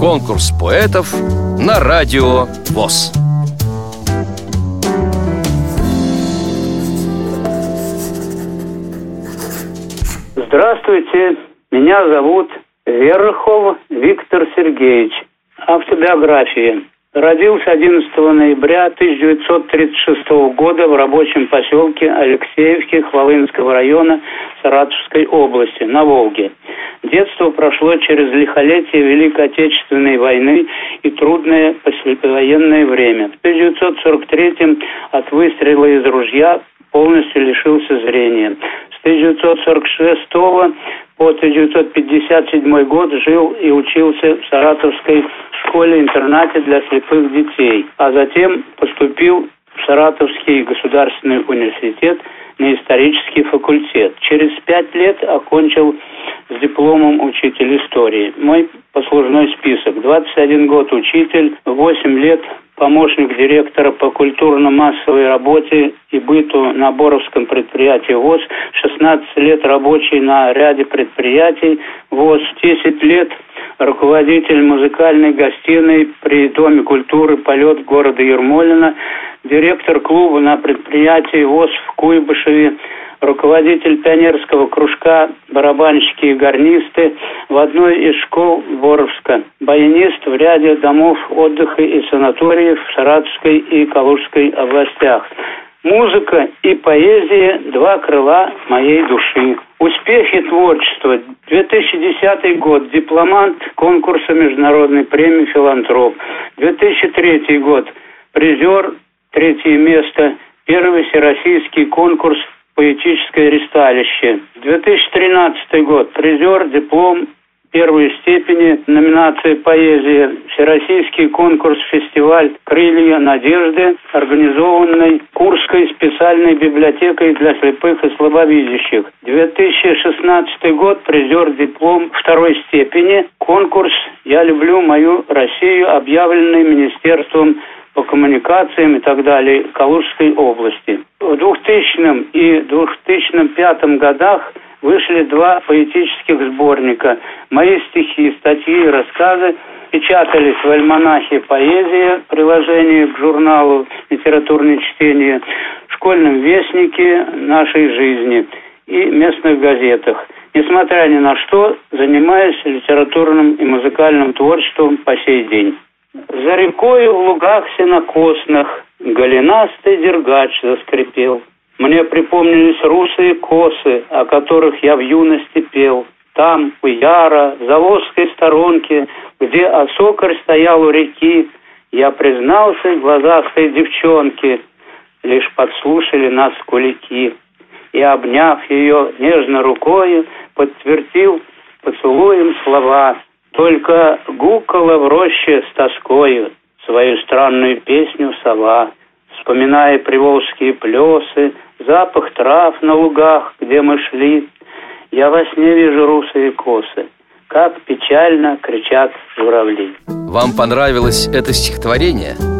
Конкурс поэтов на радио ВОЗ. Здравствуйте, меня зовут Верхов Виктор Сергеевич. Автобиография. Родился 11 ноября 1936 года в рабочем поселке Алексеевке Хвалынского района Саратовской области на Волге. Детство прошло через лихолетие Великой Отечественной войны и трудное послевоенное время. В 1943 от выстрела из ружья полностью лишился зрения. С 1946 по 1957 год жил и учился в Саратовской школе-интернате для слепых детей, а затем поступил в Саратовский государственный университет на исторический факультет. Через пять лет окончил дипломом учитель истории. Мой послужной список. 21 год учитель, 8 лет помощник директора по культурно-массовой работе и быту на Боровском предприятии ВОЗ, 16 лет рабочий на ряде предприятий ВОЗ, 10 лет руководитель музыкальной гостиной при Доме культуры «Полет» города Ермолина, директор клуба на предприятии ВОЗ в Куйбышеве, руководитель пионерского кружка «Барабанщики и гарнисты» в одной из школ Боровска, баянист в ряде домов отдыха и санаториев в Саратовской и Калужской областях. Музыка и поэзия – два крыла моей души. Успехи творчества. 2010 год. Дипломант конкурса Международной премии «Филантроп». 2003 год. Призер. Третье место. Первый всероссийский конкурс поэтическое ресталище. 2013 год. Призер, диплом первой степени, номинация «Поэзия», Всероссийский конкурс «Фестиваль Крылья надежды», организованный Курской специальной библиотекой для слепых и слабовидящих. 2016 год, призер диплом второй степени, конкурс «Я люблю мою Россию», объявленный Министерством по коммуникациям и так далее Калужской области. В 2000 и 2005 годах вышли два поэтических сборника. Мои стихи, статьи и рассказы печатались в альманахе «Поэзия», приложении к журналу «Литературное чтение», в школьном вестнике нашей жизни и местных газетах. Несмотря ни на что, занимаюсь литературным и музыкальным творчеством по сей день. За рекой в лугах сенокосных голенастый дергач заскрипел. Мне припомнились русые косы, о которых я в юности пел. Там, у Яра, в Заводской сторонке, где осокарь стоял у реки, я признался глазастой девчонке, лишь подслушали нас кулики. И, обняв ее нежно рукою, подтвердил поцелуем слова — только гукала в роще с тоскою свою странную песню сова, вспоминая приволжские плесы, запах трав на лугах, где мы шли. Я во сне вижу русые косы, как печально кричат журавли. Вам понравилось это стихотворение?